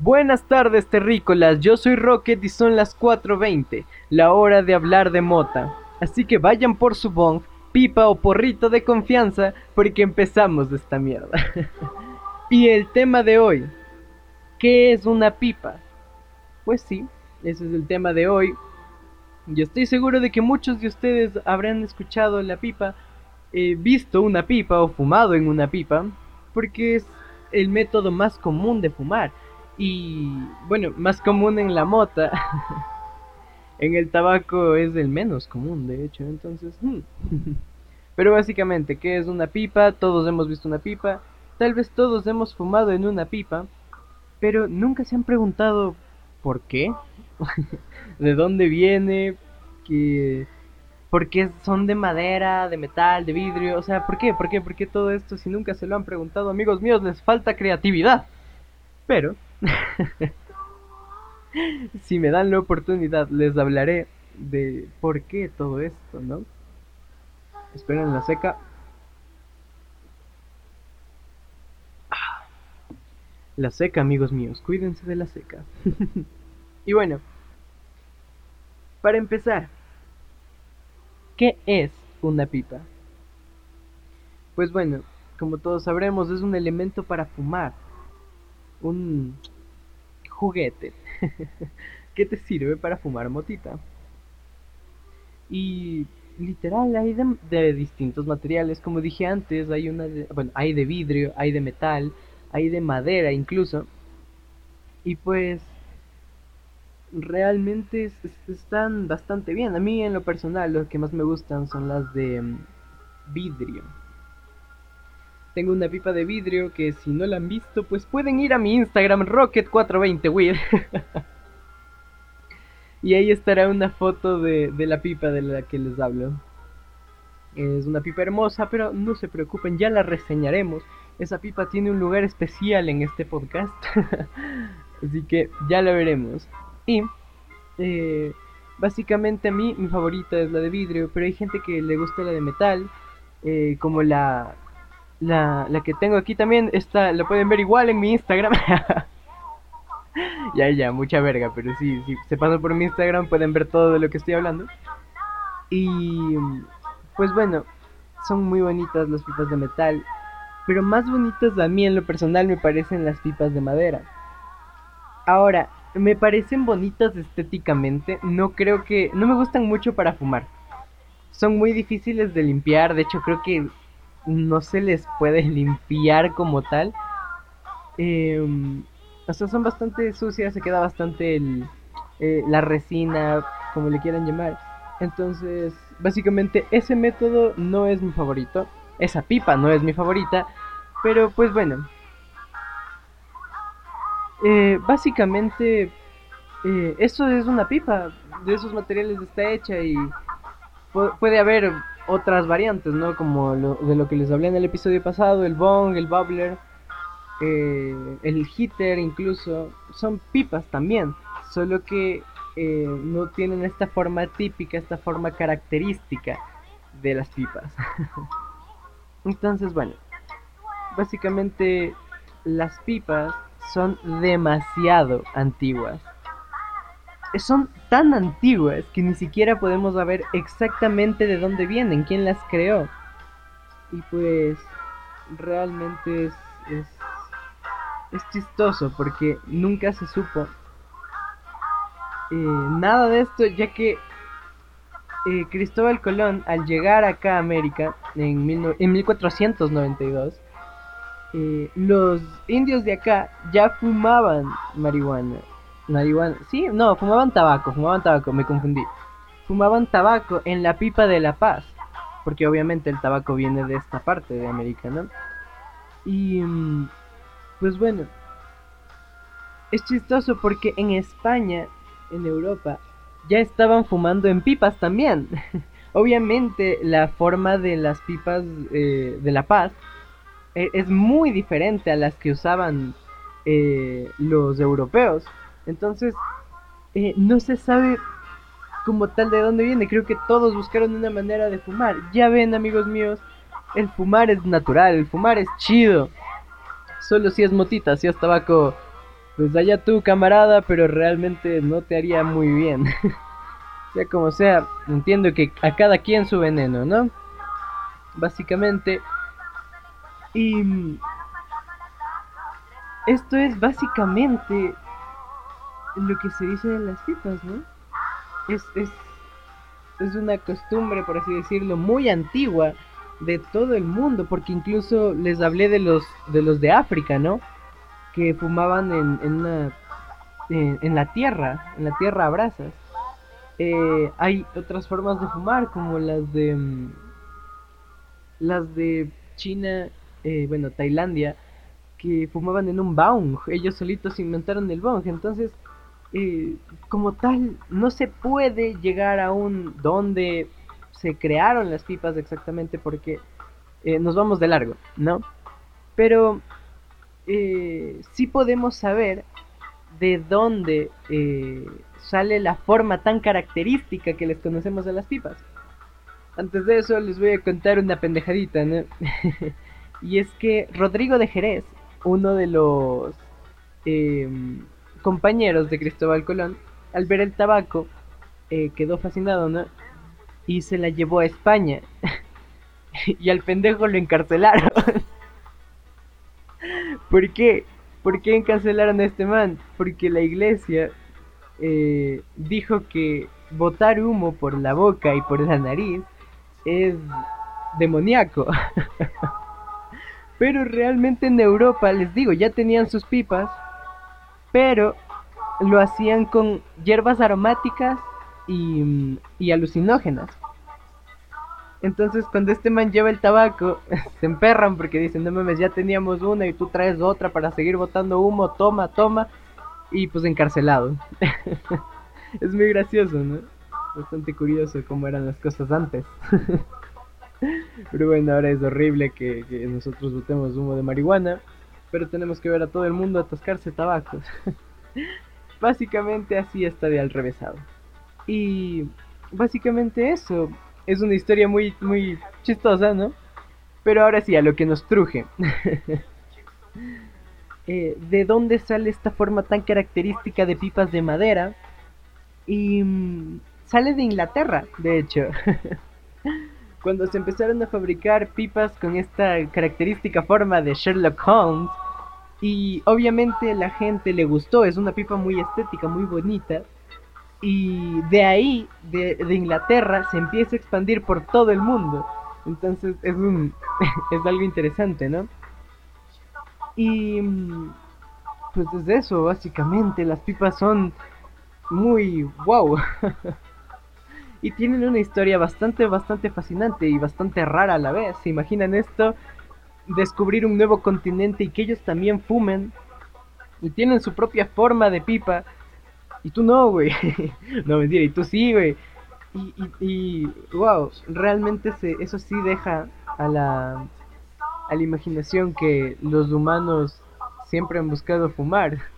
Buenas tardes, terrícolas. Yo soy Rocket y son las 4:20, la hora de hablar de mota. Así que vayan por su bong, pipa o porrito de confianza, porque empezamos de esta mierda. y el tema de hoy: ¿qué es una pipa? Pues sí, ese es el tema de hoy. Yo estoy seguro de que muchos de ustedes habrán escuchado la pipa, eh, visto una pipa o fumado en una pipa, porque es el método más común de fumar y bueno, más común en la mota. en el tabaco es el menos común, de hecho, entonces... Hmm. Pero básicamente, ¿qué es una pipa? Todos hemos visto una pipa. Tal vez todos hemos fumado en una pipa. Pero nunca se han preguntado por qué. ¿De dónde viene? ¿Qué... ¿Por qué son de madera, de metal, de vidrio? O sea, ¿por qué? ¿Por qué? ¿Por qué todo esto? Si nunca se lo han preguntado, amigos míos, les falta creatividad. Pero si me dan la oportunidad, les hablaré de por qué todo esto, ¿no? Esperen la seca. La seca, amigos míos, cuídense de la seca. y bueno, para empezar, ¿qué es una pipa? Pues bueno, como todos sabremos, es un elemento para fumar un juguete que te sirve para fumar motita. Y literal hay de, distintos materiales, como dije antes, hay una bueno, hay de vidrio, hay de metal, hay de madera incluso. Y pues realmente están bastante bien. A mí en lo personal los que más me gustan son las de mm, vidrio tengo una pipa de vidrio que si no la han visto, pues pueden ir a mi Instagram Rocket420 y ahí estará una foto de, de la pipa de la que les hablo. Es una pipa hermosa, pero no se preocupen, ya la reseñaremos. Esa pipa tiene un lugar especial en este podcast. Así que ya la veremos. Y eh, básicamente a mí mi favorita es la de vidrio, pero hay gente que le gusta la de metal, eh, como la la, la que tengo aquí también, está, la pueden ver igual en mi Instagram. ya, ya, mucha verga, pero sí, si se pasan por mi Instagram pueden ver todo de lo que estoy hablando. Y pues bueno, son muy bonitas las pipas de metal, pero más bonitas a mí en lo personal me parecen las pipas de madera. Ahora, me parecen bonitas estéticamente, no creo que no me gustan mucho para fumar. Son muy difíciles de limpiar, de hecho creo que no se les puede limpiar como tal. Eh, o sea, son bastante sucias, se queda bastante el, eh, la resina, como le quieran llamar. Entonces, básicamente ese método no es mi favorito. Esa pipa no es mi favorita. Pero pues bueno. Eh, básicamente, eh, eso es una pipa. De esos materiales está hecha y puede haber otras variantes, ¿no? Como de lo que les hablé en el episodio pasado, el bong, el bubbler, eh, el heater incluso, son pipas también, solo que eh, no tienen esta forma típica, esta forma característica de las pipas. Entonces, bueno, básicamente las pipas son demasiado antiguas son tan antiguas que ni siquiera podemos saber exactamente de dónde vienen, quién las creó. Y pues realmente es, es, chistoso porque nunca se supo eh, nada de esto, ya que eh, Cristóbal Colón, al llegar acá a América en, en 1492, eh, los indios de acá ya fumaban marihuana marihuana. Sí, no, fumaban tabaco, fumaban tabaco, me confundí. Fumaban tabaco en la pipa de La Paz, porque obviamente el tabaco viene de esta parte de América, ¿no? Y mm, pues bueno, es chistoso porque en España, en Europa, ya estaban fumando en pipas también. obviamente la forma de las pipas eh, de La Paz eh, es muy diferente a las que usaban eh, los europeos. Entonces, eh, no se sabe como tal de dónde viene. Creo que todos buscaron una manera de fumar. Ya ven, amigos míos, el fumar es natural, el fumar es chido. Solo si es motita, si es tabaco pues allá tú camarada, pero realmente no te haría muy bien. sea como sea, entiendo que a cada quien su veneno, ¿no? Básicamente. Y esto es básicamente lo que se dice de las pipas, ¿no? Es, es, es una costumbre, por así decirlo, muy antigua de todo el mundo, porque incluso les hablé de los de los de África, ¿no? Que fumaban en, en una en, la tierra, en la tierra a brasas. Eh, hay otras formas de fumar, como las de mm, las de China, eh, bueno, Tailandia, que fumaban en un bong. Ellos solitos inventaron el bong. Entonces, eh, como tal, no se puede llegar a un donde se crearon las pipas exactamente porque eh, nos vamos de largo, ¿no? Pero eh, sí podemos saber de dónde eh, sale la forma tan característica que les conocemos a las pipas. Antes de eso les voy a contar una pendejadita, ¿no? y es que Rodrigo de Jerez, uno de los em, compañeros de Cristóbal Colón, al ver el tabaco, quedó fascinado, ¿no? y se la llevó a España. y al pendejo lo encarcelaron. ¿Por qué? ¿Por qué encarcelaron a este man? Porque la iglesia eh, dijo que botar humo por la boca y por la nariz es demoníaco. pero realmente en Europa, les digo, ya tenían sus pipas, pero lo hacían con hierbas aromáticas y, alucinógenas. Entonces cuando este man lleva el tabaco, se emperran porque dicen, no mames, ya teníamos una y tú traes otra para seguir botando humo, toma, toma, y pues encarcelado. es muy gracioso, ¿no? Bastante curioso cómo eran las cosas antes. pero bueno, ahora es horrible que, que nosotros botemos humo de marihuana, pero tenemos que ver a todo el mundo atascarse tabacos. básicamente así está de al revésado. Y básicamente eso, es una historia muy, muy chistosa, ¿no? Pero ahora sí, a lo que nos truje. Eh, ¿De dónde sale esta forma tan característica de pipas de madera? Y mm, sale de Inglaterra, de hecho. Cuando se empezaron a fabricar pipas con esta característica forma de Sherlock Holmes, y obviamente la gente le gustó, es una pipa muy estética, muy bonita. Y de ahí, de, Inglaterra, se empieza a expandir por todo el mundo. Entonces es, un, es algo interesante, ¿no? Y pues es eso, básicamente. Las pipas son muy wow. y tienen una historia bastante, bastante fascinante y bastante rara a la vez. ¿Se imaginan esto? Descubrir un nuevo continente y que ellos también fumen. Y tienen su propia forma de pipa y tú no, güey. no, mentira, y tú sí, güey. Y, y, wow, realmente se, eso sí deja a la, a la imaginación que los humanos siempre han buscado fumar.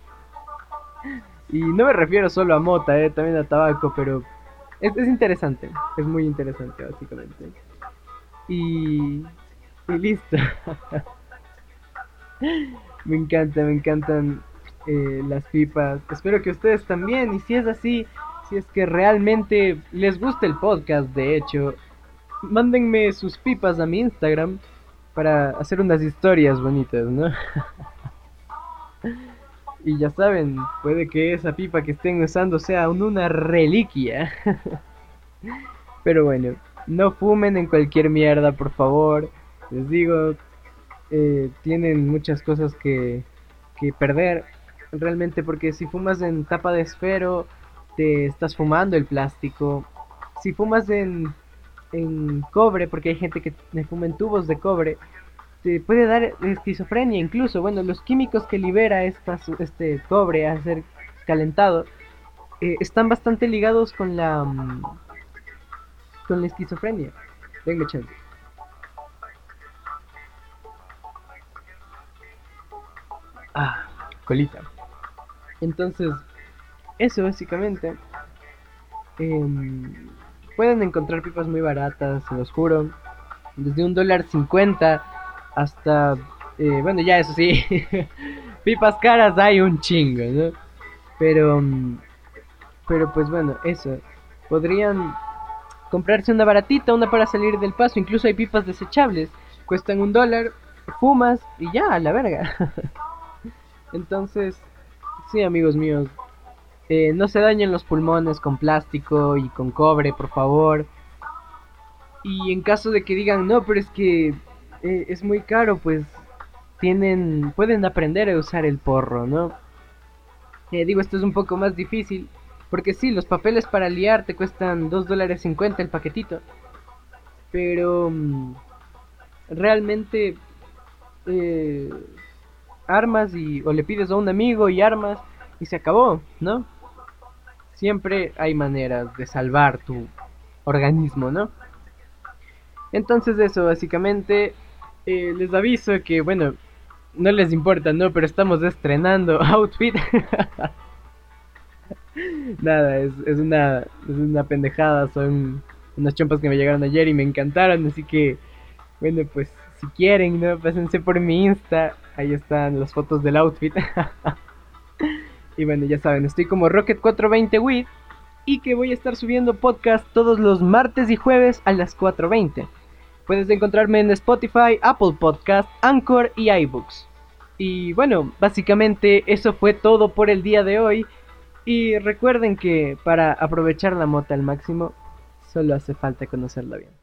Y no me refiero solo a mota, eh, también a tabaco, pero es, es interesante, es muy interesante básicamente. Y, y listo. me encanta, me encantan eh, las pipas. Espero que ustedes también. Y si es así, si es que realmente les gusta el podcast, de hecho, mándenme sus pipas a mi Instagram para hacer unas historias bonitas, ¿no? y ya saben, puede que esa pipa que estén usando sea una reliquia. Pero bueno, no fumen en cualquier mierda, por favor. Les digo, eh, tienen muchas cosas que, que perder realmente porque si fumas en tapa de esfero te estás fumando el plástico. Si fumas en, en cobre, porque hay gente que fuma en tubos de cobre, te puede dar esquizofrenia incluso. Bueno, los químicos que libera este cobre al ser calentado eh, están bastante ligados con la mm, con la esquizofrenia. Venga, chance. Ah, colita. Entonces, eso básicamente. Em, pueden encontrar pipas muy baratas, se los juro. Desde un dólar cincuenta hasta... Eh, bueno, ya eso sí. pipas caras hay un chingo, ¿no? Pero, mm, pero pues bueno, eso. Podrían comprarse una baratita, una para salir del paso. Incluso hay pipas desechables. Cuestan un dólar, fumas y ya, a la verga. Entonces, sí, amigos míos. Eh, no se dañen los pulmones con plástico y con cobre, por favor. Y en caso de que digan, no, pero es que eh, es muy caro, pues tienen, pueden aprender a usar el porro, ¿no? Digo, esto es un poco más difícil, porque sí, los papeles para liar te cuestan 2 dólares 50 el paquetito, pero mm, realmente eh, armas y, o le pides a un amigo y armas y se acabó, ¿no? Siempre hay maneras de salvar tu organismo, ¿no? Entonces eso, básicamente, eh, les aviso que, bueno, no les importa, ¿no? Pero estamos estrenando outfit. Nada, es, es, una, es una pendejada, son unas chompas que me llegaron ayer y me encantaron, así que, bueno, pues si quieren, ¿no? Pásense por mi Insta, ahí están las fotos del outfit. y bueno, ya saben, estoy como Rocket420 with y que voy a estar subiendo podcast todos los martes y jueves a las 4.20. Puedes encontrarme en Spotify, Apple Podcast, Anchor y iBooks. Y bueno, básicamente eso fue todo por el día de hoy. Y recuerden que para aprovechar la mota al máximo, solo hace falta conocerla bien.